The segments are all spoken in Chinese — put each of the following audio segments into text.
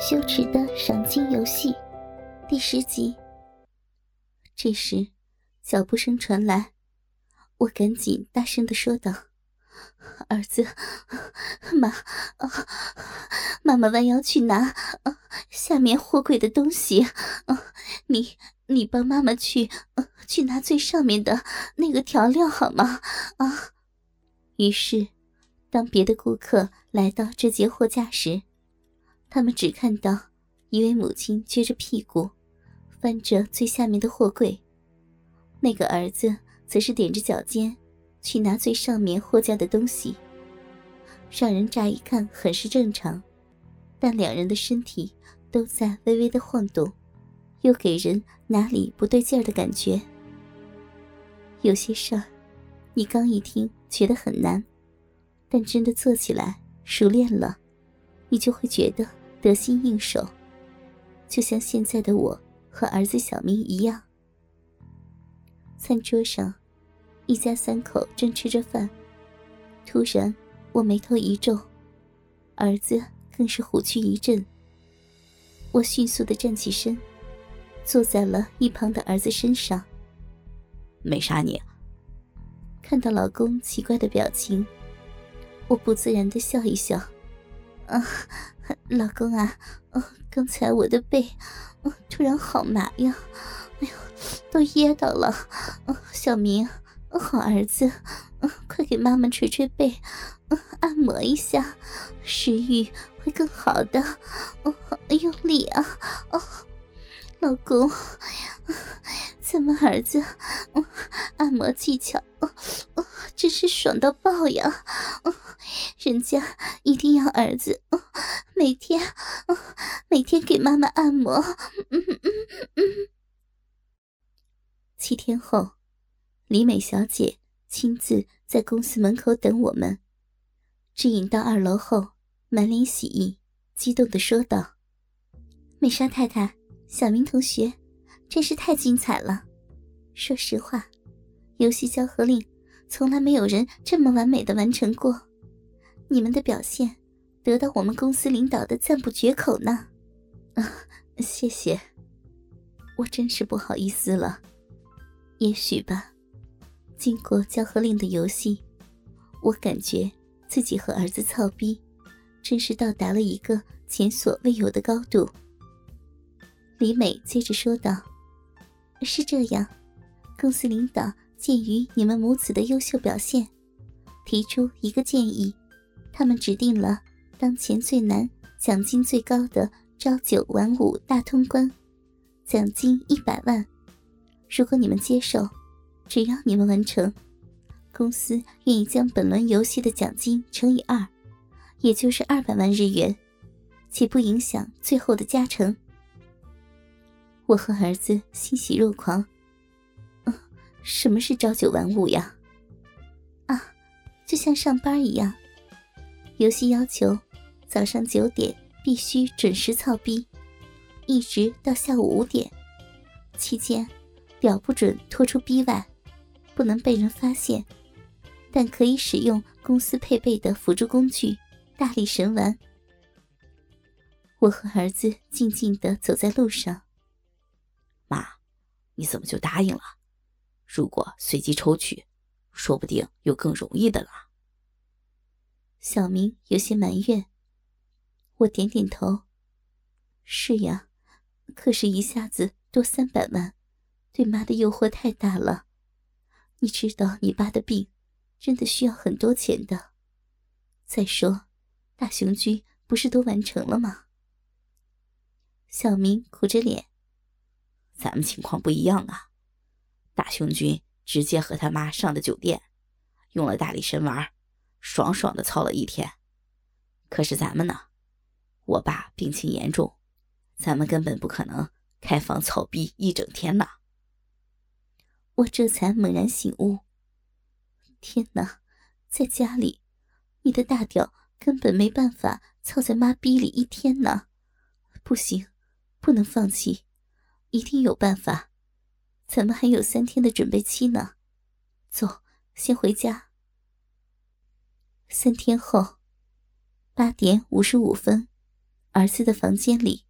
羞耻的赏金游戏第十集。这时，脚步声传来，我赶紧大声的说道：“儿子，妈，妈妈弯腰去拿下面货柜的东西，你你帮妈妈去去拿最上面的那个调料好吗？”啊！于是，当别的顾客来到这节货架时，他们只看到一位母亲撅着屁股，翻着最下面的货柜，那个儿子则是踮着脚尖去拿最上面货架的东西。让人乍一看很是正常，但两人的身体都在微微的晃动，又给人哪里不对劲儿的感觉。有些事儿，你刚一听觉得很难，但真的做起来熟练了，你就会觉得。得心应手，就像现在的我和儿子小明一样。餐桌上，一家三口正吃着饭，突然我眉头一皱，儿子更是虎躯一震。我迅速的站起身，坐在了一旁的儿子身上。没杀你。看到老公奇怪的表情，我不自然的笑一笑。啊，老公啊，哦，刚才我的背，哦，突然好麻呀，哎呦，都噎到了。哦，小明，好儿子，嗯，快给妈妈捶捶背，嗯，按摩一下，食欲会更好的。哦，用力啊，哦，老公，咱们儿子，按摩技巧，真是爽到爆呀。人家一定要儿子每天每天给妈妈按摩。七天后，李美小姐亲自在公司门口等我们，指引到二楼后，满脸喜意，激动的说道：“美莎太太，小明同学，真是太精彩了！说实话，游戏交合令从来没有人这么完美的完成过。”你们的表现得到我们公司领导的赞不绝口呢，啊，谢谢，我真是不好意思了。也许吧，经过交合令的游戏，我感觉自己和儿子操逼，真是到达了一个前所未有的高度。李美接着说道：“是这样，公司领导鉴于你们母子的优秀表现，提出一个建议。”他们指定了当前最难、奖金最高的朝九晚五大通关，奖金一百万。如果你们接受，只要你们完成，公司愿意将本轮游戏的奖金乘以二，也就是二百万日元，且不影响最后的加成。我和儿子欣喜若狂。嗯，什么是朝九晚五呀？啊，就像上班一样。游戏要求早上九点必须准时操逼，一直到下午五点，期间表不准拖出逼外，不能被人发现，但可以使用公司配备的辅助工具大力神丸。我和儿子静静的走在路上。妈，你怎么就答应了？如果随机抽取，说不定有更容易的了。小明有些埋怨，我点点头。是呀，可是一下子多三百万，对妈的诱惑太大了。你知道你爸的病，真的需要很多钱的。再说，大雄居不是都完成了吗？小明苦着脸，咱们情况不一样啊。大雄君直接和他妈上的酒店，用了大力神丸。爽爽的操了一天，可是咱们呢？我爸病情严重，咱们根本不可能开房操逼一整天呢。我这才猛然醒悟，天哪，在家里，你的大屌根本没办法操在妈逼里一天呢！不行，不能放弃，一定有办法。咱们还有三天的准备期呢，走，先回家。三天后，八点五十五分，儿子的房间里。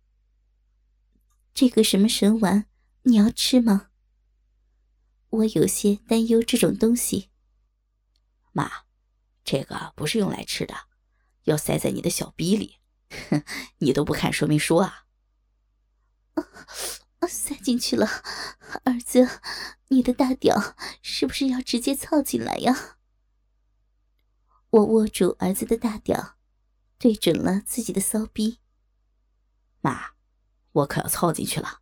这个什么神丸，你要吃吗？我有些担忧这种东西。妈，这个不是用来吃的，要塞在你的小逼里。哼，你都不看说明书啊？塞进去了，儿子，你的大屌是不是要直接操进来呀？我握住儿子的大屌，对准了自己的骚逼。妈，我可要操进去了，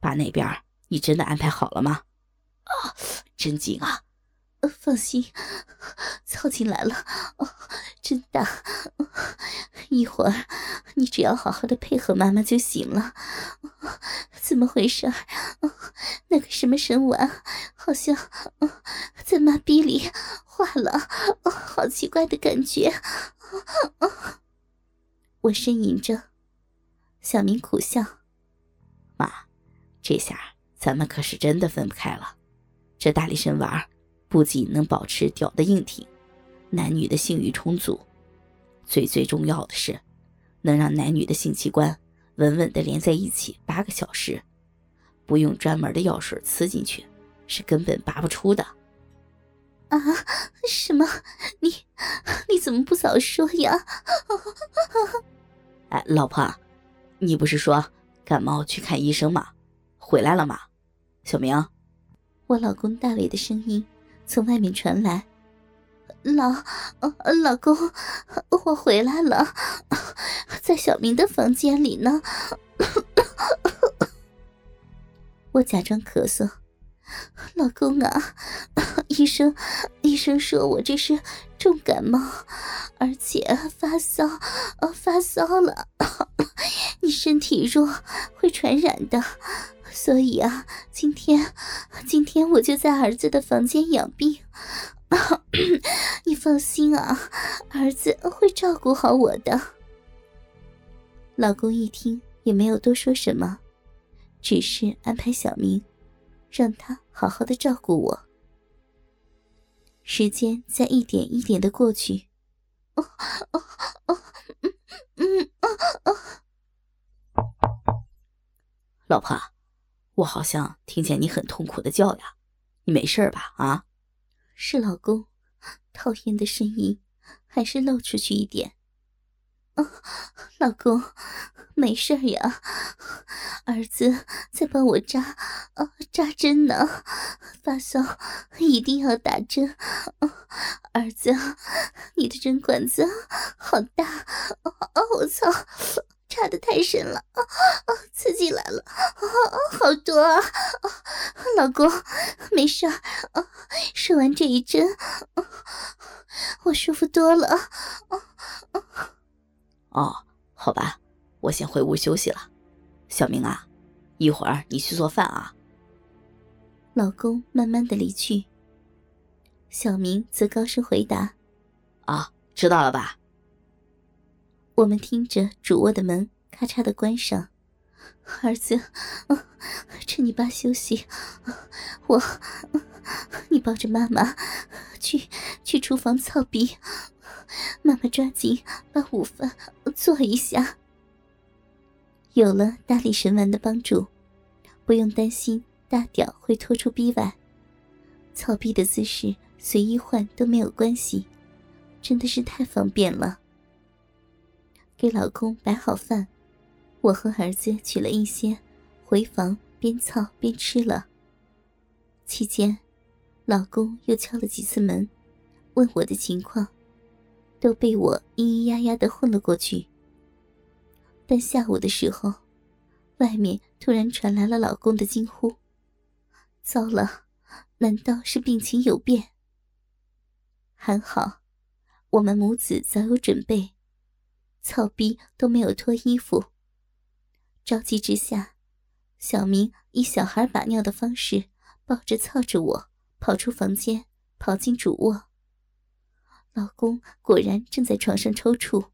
爸那边你真的安排好了吗？啊，真紧啊！放心，操进来了，真大。一会儿你只要好好的配合妈妈就行了。怎么回事？那个什么神丸好像在妈逼里化了，好奇怪的感觉。我呻吟着，小明苦笑：“妈，这下咱们可是真的分不开了。这大力神丸。”不仅能保持屌的硬挺，男女的性欲充足，最最重要的是，能让男女的性器官稳稳的连在一起八个小时，不用专门的药水刺进去，是根本拔不出的。啊？什么？你你怎么不早说呀？哎，老婆，你不是说感冒去看医生吗？回来了吗？小明，我老公大伟的声音。从外面传来，老，老公，我回来了，在小明的房间里呢。我假装咳嗽，老公啊，医生，医生说我这是重感冒，而且发烧，呃发烧了，你身体弱，会传染的。所以啊，今天，今天我就在儿子的房间养病。你放心啊，儿子会照顾好我的。老公一听也没有多说什么，只是安排小明，让他好好的照顾我。时间在一点一点的过去。哦哦哦，嗯嗯哦哦，老婆。我好像听见你很痛苦的叫呀，你没事吧？啊，是老公，讨厌的声音还是露出去一点。啊，老公，没事呀，儿子在帮我扎啊扎针呢，发烧一定要打针。儿子，你的针管子好大，啊，我操！插的太深了，啊！刺激来了，啊！好多啊！老公，没事儿，啊，射完这一针，我舒服多了，啊啊！哦，好吧，我先回屋休息了。小明啊，一会儿你去做饭啊。老公慢慢的离去，小明则高声回答：“啊，知道了吧。”我们听着主卧的门咔嚓的关上，儿子，趁你爸休息，我，你抱着妈妈去去厨房操逼，妈妈抓紧把午饭做一下。有了大力神丸的帮助，不用担心大屌会拖出逼外，操逼的姿势随意换都没有关系，真的是太方便了。给老公摆好饭，我和儿子取了一些，回房边操边吃了。期间，老公又敲了几次门，问我的情况，都被我咿咿呀呀的混了过去。但下午的时候，外面突然传来了老公的惊呼：“糟了，难道是病情有变？”还好，我们母子早有准备。操逼都没有脱衣服。着急之下，小明以小孩把尿的方式抱着操着我，跑出房间，跑进主卧。老公果然正在床上抽搐，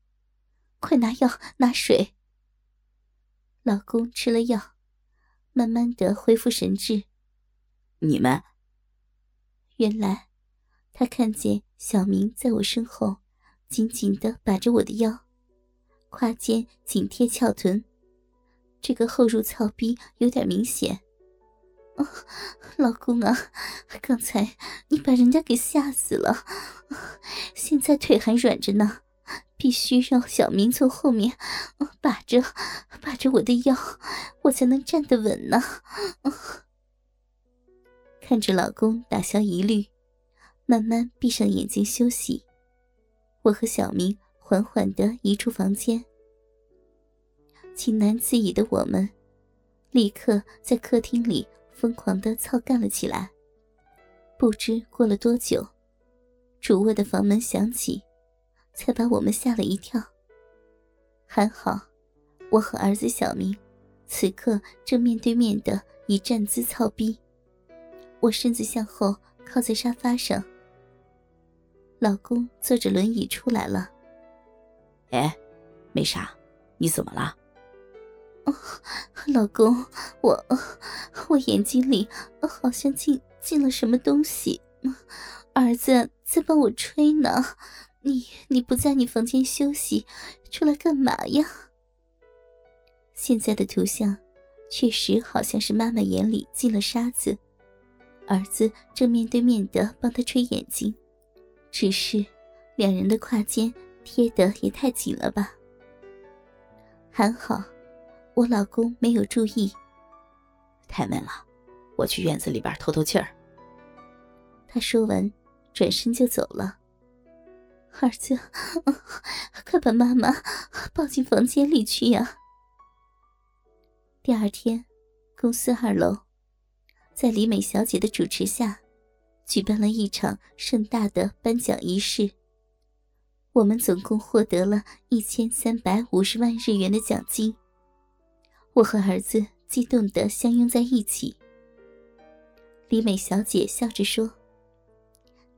快拿药拿水。老公吃了药，慢慢的恢复神智。你们，原来他看见小明在我身后，紧紧的把着我的腰。胯间紧贴翘臀，这个后入操逼有点明显。哦，老公啊，刚才你把人家给吓死了，现在腿还软着呢，必须让小明从后面把着把着我的腰，我才能站得稳呢。看着老公打消疑虑，慢慢闭上眼睛休息，我和小明缓缓地移出房间，情难自已的我们，立刻在客厅里。疯狂的操干了起来。不知过了多久，主卧的房门响起，才把我们吓了一跳。还好，我和儿子小明此刻正面对面的以站姿操逼。我身子向后靠在沙发上，老公坐着轮椅出来了。哎，没啥，你怎么了？哦，老公，我我眼睛里好像进进了什么东西，儿子在帮我吹呢。你你不在你房间休息，出来干嘛呀？现在的图像确实好像是妈妈眼里进了沙子，儿子正面对面的帮他吹眼睛，只是两人的胯间贴的也太紧了吧？还好。我老公没有注意，太闷了，我去院子里边透透气儿。他说完，转身就走了。儿子，快把妈妈抱进房间里去呀！第二天，公司二楼，在李美小姐的主持下，举办了一场盛大的颁奖仪式。我们总共获得了一千三百五十万日元的奖金。我和儿子激动的相拥在一起。李美小姐笑着说：“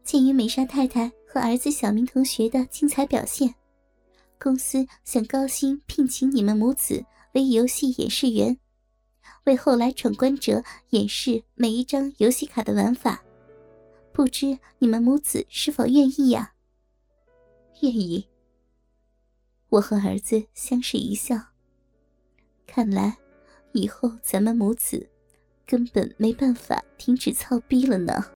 鉴于美莎太太和儿子小明同学的精彩表现，公司想高薪聘请你们母子为游戏演示员，为后来闯关者演示每一张游戏卡的玩法。不知你们母子是否愿意呀？”“愿意。”我和儿子相视一笑。看来，以后咱们母子根本没办法停止操逼了呢。